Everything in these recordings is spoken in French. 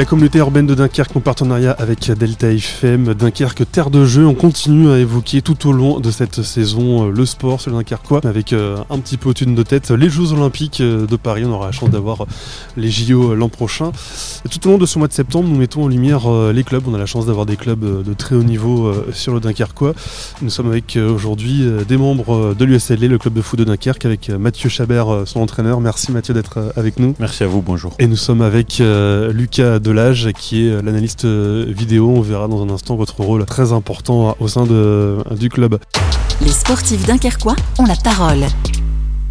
La communauté urbaine de Dunkerque en partenariat avec Delta FM, Dunkerque Terre de Jeu, on continue à évoquer tout au long de cette saison euh, le sport sur le Dunkerquois avec euh, un petit peu au-dessus de nos têtes les Jeux Olympiques euh, de Paris. On aura la chance d'avoir les JO l'an prochain. Et tout au long de ce mois de septembre, nous mettons en lumière les clubs. On a la chance d'avoir des clubs de très haut niveau sur le Dunkerquois. Nous sommes avec aujourd'hui des membres de l'USLD, le club de foot de Dunkerque, avec Mathieu Chabert, son entraîneur. Merci Mathieu d'être avec nous. Merci à vous, bonjour. Et nous sommes avec Lucas Delage, qui est l'analyste vidéo. On verra dans un instant votre rôle très important au sein de, du club. Les sportifs dunkerquois ont la parole.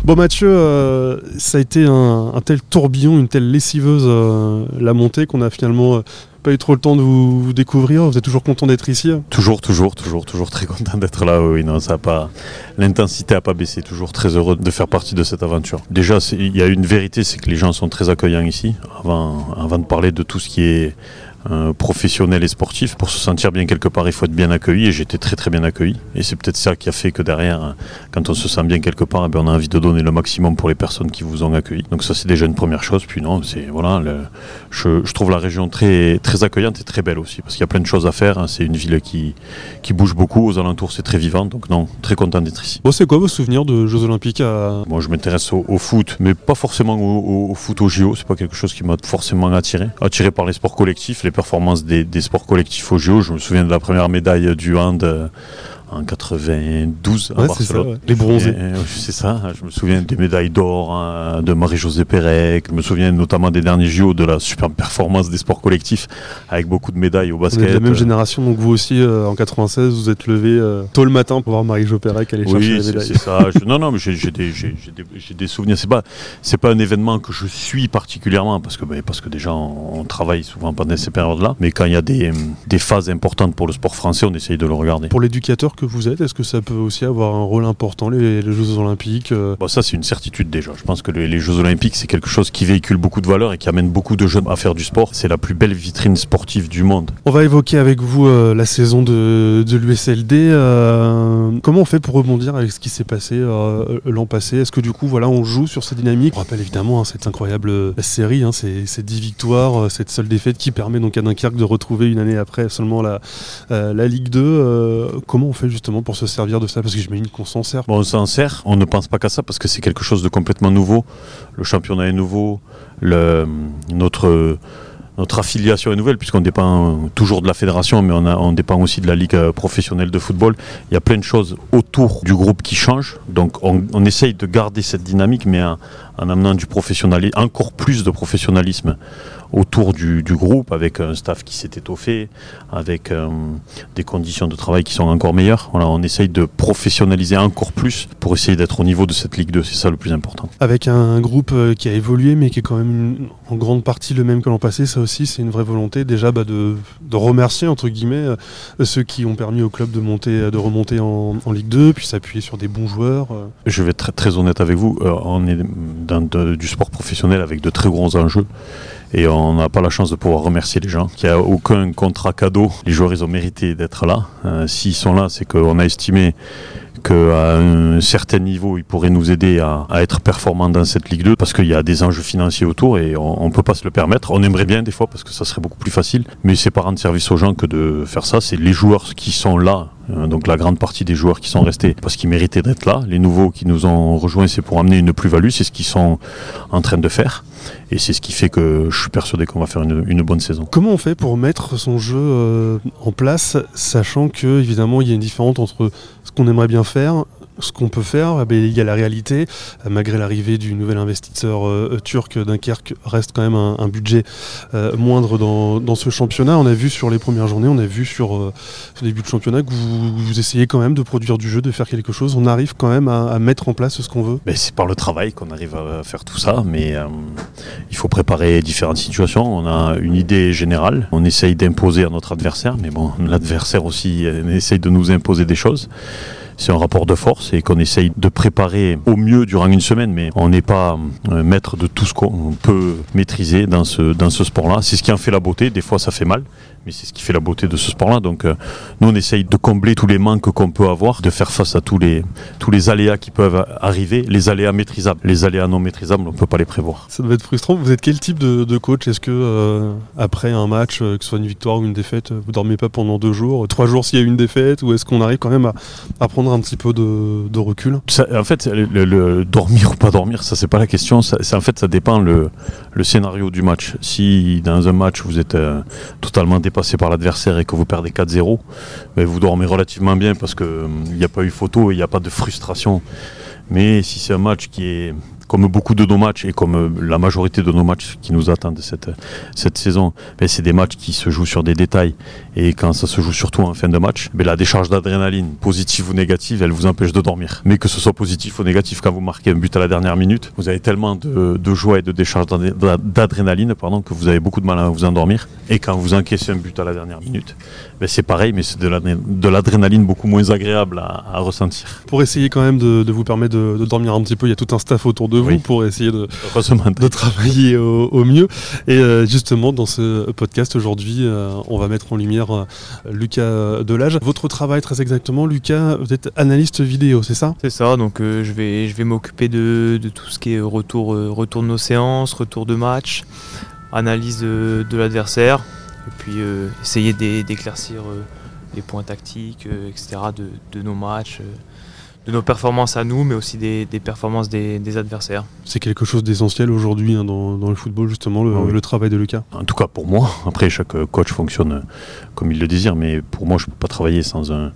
Bon Mathieu, euh, ça a été un, tel tourbillon, une telle lessiveuse euh, la montée qu'on a finalement euh, pas eu trop le temps de vous, découvrir. Vous êtes toujours content d'être ici Toujours, toujours, toujours, toujours très content d'être là. Oui, non, ça pas, l'intensité a pas baissé. Toujours très heureux de faire partie de cette aventure. Déjà, il y a une vérité, c'est que les gens sont très accueillants ici. Avant, avant de parler de tout ce qui est euh, professionnel et sportif. Pour se sentir bien quelque part, il faut être bien accueilli et j'étais très très bien accueilli. Et c'est peut-être ça qui a fait que derrière, hein, quand on se sent bien quelque part, eh ben, on a envie de donner le maximum pour les personnes qui vous ont accueilli. Donc ça c'est déjà une première chose. Puis non, c'est voilà, je, trouve la région très très accueillante et très belle aussi parce qu'il y a plein de choses à faire. Hein. C'est une ville qui qui bouge beaucoup. Aux alentours, c'est très vivant. Donc non, très content d'être ici. Bon, c'est quoi vos souvenirs de Jeux Olympiques à... Moi, je m'intéresse au, foot, mais pas forcément au, foot au JO. C'est pas quelque chose qui m'a forcément attiré. Attiré par les sports collectifs, les performances des, des sports collectifs au JO. Je me souviens de la première médaille du hand euh, en 92 à Barcelone. Les bronzés. C'est ça. Je me souviens des médailles d'or hein, de Marie-Josée Pérec. Je me souviens notamment des derniers JO de la superbe performance des sports collectifs avec beaucoup de médailles au basket. Vous êtes de la même génération, donc vous aussi euh, en 96, vous êtes levé euh, tôt le matin pour voir Marie-Jo Pérec aller chercher les médailles. c'est ça. non, non, mais j'ai des, des, souvenirs. C'est pas, c'est pas un événement que je suis particulièrement parce que, ben, parce que déjà on, travaille souvent pendant ces périodes-là. Mais quand il y a des, des phases importantes pour le sport français, on essaye de le regarder. Pour l'éducateur que vous êtes, est-ce que ça peut aussi avoir un rôle important, les, Jeux Olympiques euh bon, Ça, c'est une certitude déjà. Je pense que les, Jeux Olympiques, c'est quelque chose qui véhicule beaucoup de valeurs et qui amène beaucoup de jeunes à faire du sport. C'est la plus belle vitrine sportive du monde. On va évoquer avec vous euh, la saison de, de l'USLD. Euh, comment on fait pour rebondir avec ce qui s'est passé l'an passé? Est-ce que du coup, voilà, on joue sur cette dynamique On rappelle évidemment hein, cette incroyable série, hein, ces, 10 victoires, cette seule défaite qui permet donc à Dunkerque de retrouver une année après seulement la, la Ligue 2. comment on fait justement pour se servir de ça Parce que j'imagine qu'on s'en sert. On s'en sert, on ne pense pas qu'à ça parce que c'est quelque chose de complètement nouveau. Le championnat est nouveau, notre, affiliation est nouvelle puisqu'on dépend toujours de la fédération, mais on, dépend aussi de la ligue euh, professionnelle de football. Il y a plein de choses autour du groupe qui changent. Donc on, on essaye de garder cette dynamique, mais en, en amenant du professionnalisme, encore plus de professionnalisme autour du, groupe, avec un staff qui s'est étoffé, avec euh, des conditions de travail qui sont encore meilleures. Voilà, on essaye de professionnaliser encore plus pour essayer d'être au niveau de cette Ligue 2, c'est ça le plus important. Avec un groupe euh, qui a évolué, mais qui est quand même en grande partie le même que l'an passé, ça aussi c'est une vraie volonté déjà bah, de, remercier entre guillemets euh, ceux qui ont permis au club de monter, de remonter en, Ligue 2, puis s'appuyer sur des bons joueurs. Je vais être très, très honnête avec vous, on est dans du sport professionnel avec de très gros enjeux et on n'a pas la chance de pouvoir remercier les gens. Il n'y a aucun contrat cadeau. Les joueurs, ils ont mérité d'être là. Euh, s'ils sont là, c'est qu'on a estimé qu'à un certain niveau, ils pourraient nous aider à, être performants dans cette Ligue 2 parce qu'il y a des enjeux financiers autour et on ne peut pas se le permettre. On aimerait bien des fois parce que ça serait beaucoup plus facile, mais c'est pas rendre service aux gens que de faire ça. C'est les joueurs qui sont là euh, donc la grande partie des joueurs qui sont restés parce qu'ils méritaient d'être là. Les nouveaux qui nous ont rejoints, c'est pour amener une plus-value, c'est ce qu'ils sont en train de faire. Et c'est ce qui fait que je suis persuadé qu'on va faire une, bonne saison. Comment on fait pour mettre son jeu euh, en place, sachant que évidemment il y a une différence entre ce qu'on aimerait bien faire ce qu'on peut faire, eh ben, il y a la réalité. Euh, malgré l'arrivée du nouvel investisseur euh, turc, Dunkerque reste quand même un, budget euh, moindre dans, ce championnat. On a vu sur les premières journées, on a vu sur, le début de championnat que vous, essayez quand même de produire du jeu, de faire quelque chose. On arrive quand même à, mettre en place ce qu'on veut. Ben, c'est par le travail qu'on arrive à faire tout ça, mais il faut préparer différentes situations. On a une idée générale, on essaye d'imposer à notre adversaire, mais bon, l'adversaire aussi essaye de nous imposer des choses c'est un rapport de force et qu'on essaye de préparer au mieux durant une semaine, mais on n'est pas euh, maître de tout ce qu'on peut maîtriser dans ce, dans ce sport-là. C'est ce qui en fait la beauté. Des fois, ça fait mal, mais c'est ce qui fait la beauté de ce sport-là. Donc euh, nous, on essaye de combler tous les manques qu'on peut avoir, de faire face à tous les, tous les aléas qui peuvent arriver, les aléas maîtrisables. Les aléas non maîtrisables, on ne peut pas les prévoir. Ça doit être frustrant. Vous êtes quel type de, coach? Est-ce que euh, après un match, euh, que ce soit une victoire ou une défaite, vous dormez pas pendant deux jours, trois jours s'il y a une défaite, ou est-ce qu'on arrive quand même à, prendre un petit peu de, recul? En fait, le, dormir ou pas dormir, ça c'est pas la question. Ça, en fait, ça dépend le, le scénario du match. Si dans un match vous êtes totalement dépassé par l'adversaire et que vous perdez 4-0, mais vous dormez relativement bien parce qu'il n'y hum, a pas eu photo et il n'y a pas de frustration. Mais si c'est un match qui est comme beaucoup de nos matchs et comme euh, la majorité de nos matchs qui nous attendent cette, cette saison, ben, c'est des matchs qui se jouent sur des détails. Et quand ça se joue surtout en fin de match, ben, la décharge d'adrénaline, positive ou négative, elle vous empêche de dormir. Mais que ce soit positif ou négatif, quand vous marquez un but à la dernière minute, vous avez tellement de, joie et de décharge d'adrénaline que vous avez beaucoup de mal à vous endormir. Et quand vous encaissez un but à la dernière minute, ben, c'est pareil, mais c'est de l'adrénaline beaucoup moins agréable à, ressentir. Pour essayer quand même de, vous permettre de, de dormir un petit peu, il y a tout un staff autour de vous pour essayer de, de travailler au, mieux. Et euh, justement, dans ce podcast aujourd'hui, euh, on va mettre en lumière euh, Lucas Delage. Votre travail, très exactement, Lucas, vous êtes analyste vidéo, c'est ça? C'est ça, donc je vais, je vais m'occuper de, de, tout ce qui est retour, retour de nos séances, retour de match, analyse de, l'adversaire, et puis essayer d'éclaircir les points tactiques, etc., de, de, nos matchs de nos performances à nous, mais aussi des, performances des, adversaires. C'est quelque chose d'essentiel aujourd'hui hein, dans, le football, justement, le, le, travail de Lucas En tout cas pour moi. Après, chaque coach fonctionne comme il le désire, mais pour moi, je ne peux pas travailler sans un,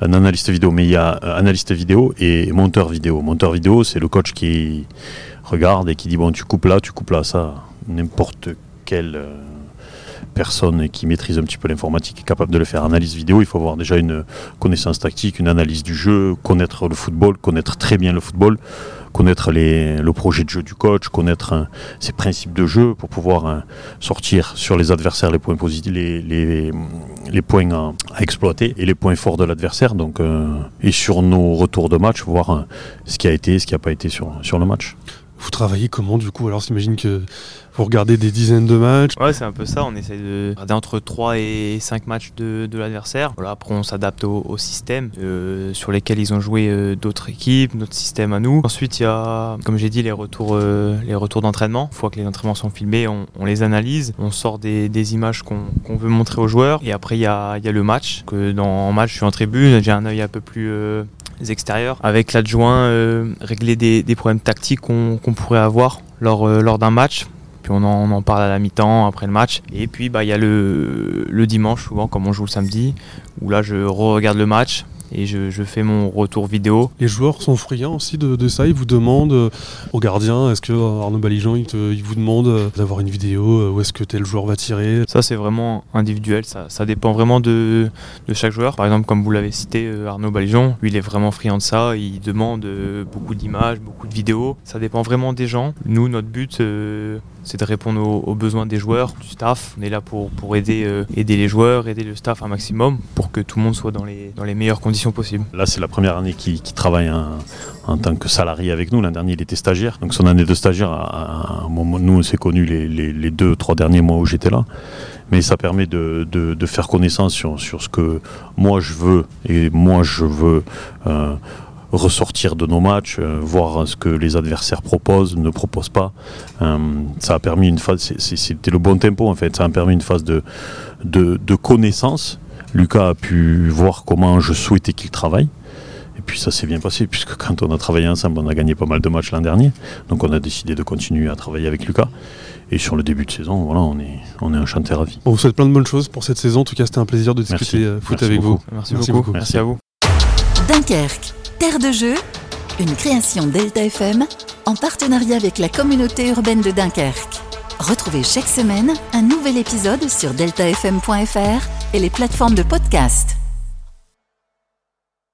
analyste vidéo. Mais il y a analyste vidéo et monteur vidéo. Monteur vidéo, c'est le coach qui regarde et qui dit, bon, tu coupes là, tu coupes là, ça, n'importe quel... Euh, personne qui maîtrise un petit peu l'informatique est capable de le faire. Analyse vidéo, il faut avoir déjà une connaissance tactique, une analyse du jeu, connaître le football, connaître très bien le football, connaître le projet de jeu du coach, connaître ses principes de jeu pour pouvoir hein, sortir sur les adversaires les points positifs, les, points à, exploiter et les points forts de l'adversaire. Donc, euh, et sur nos retours de match, voir hein, ce qui a été, ce qui n'a pas été sur le match. Vous travaillez comment du coup? Alors j'imagine que vous regardez des dizaines de matchs. Ouais, c'est un peu ça. On essaie de regarder entre 3 et 5 matchs de, l'adversaire. Voilà, après, on s'adapte au, système euh, sur lesquels ils ont joué euh, d'autres équipes, notre système à nous. Ensuite, il y a, comme j'ai dit, les retours, euh, retours d'entraînement. Une fois que les entraînements sont filmés, on, les analyse. On sort des, images qu'on veut montrer aux joueurs. Et après, il y a, le match. Que dans le match, je suis en tribune, j'ai un œil un peu plus extérieurs, avec l'adjoint régler des, problèmes tactiques qu'on pourrait avoir lors, lors d'un match on en, parle à la mi-temps après le match. Et puis bah il y a le, le dimanche souvent comme on joue le samedi où là je re-regarde le match et je, fais mon retour vidéo. Les joueurs sont friands aussi de, ça, ils vous demandent euh, au gardien, est-ce que euh, Arnaud Balijan il, vous demande euh, d'avoir une vidéo, où est-ce que tel joueur va tirer? Ça c'est vraiment individuel, ça, dépend vraiment de, chaque joueur. Par exemple comme vous l'avez cité, Arnaud Balijan, lui il est vraiment friand de ça, il demande beaucoup d'images, beaucoup de vidéos, ça dépend vraiment des gens. Nous notre but c'est de répondre aux, besoins des joueurs, du staff. On est là pour, pour aider, aider les joueurs, aider le staff un maximum pour que tout le monde soit dans les, dans les meilleures conditions possible. Là, c'est la première année qu'il travaille en tant que salarié avec nous. L'an dernier, il était stagiaire. Donc, son année de stagiaire, à, un moment, nous, on s'est connus les, deux, trois derniers mois où j'étais là. Mais ça permet de, faire connaissance sur, ce que moi je veux et moi je veux euh, ressortir de nos matchs, euh, voir ce que les adversaires proposent, ne proposent pas. Euh, ça a permis une phase, c'était le bon tempo en fait, ça a permis une phase de, de connaissance Lucas a pu voir comment je souhaitais qu'il travaille. Et puis ça s'est bien passé, puisque quand on a travaillé ensemble, on a gagné pas mal de matchs l'an dernier. Donc on a décidé de continuer à travailler avec Lucas. Et sur le début de saison, voilà, on est, on est enchanté ravi. On vous souhaite plein de bonnes choses pour cette saison. En tout cas, c'était un plaisir de discuter euh, foot avec vous. Merci, beaucoup. Merci à vous. Dunkerque, terre de jeu, une création Delta FM en partenariat avec la communauté urbaine de Dunkerque. Retrouvez chaque semaine un nouvel épisode sur deltafm.fr et les plateformes de podcast.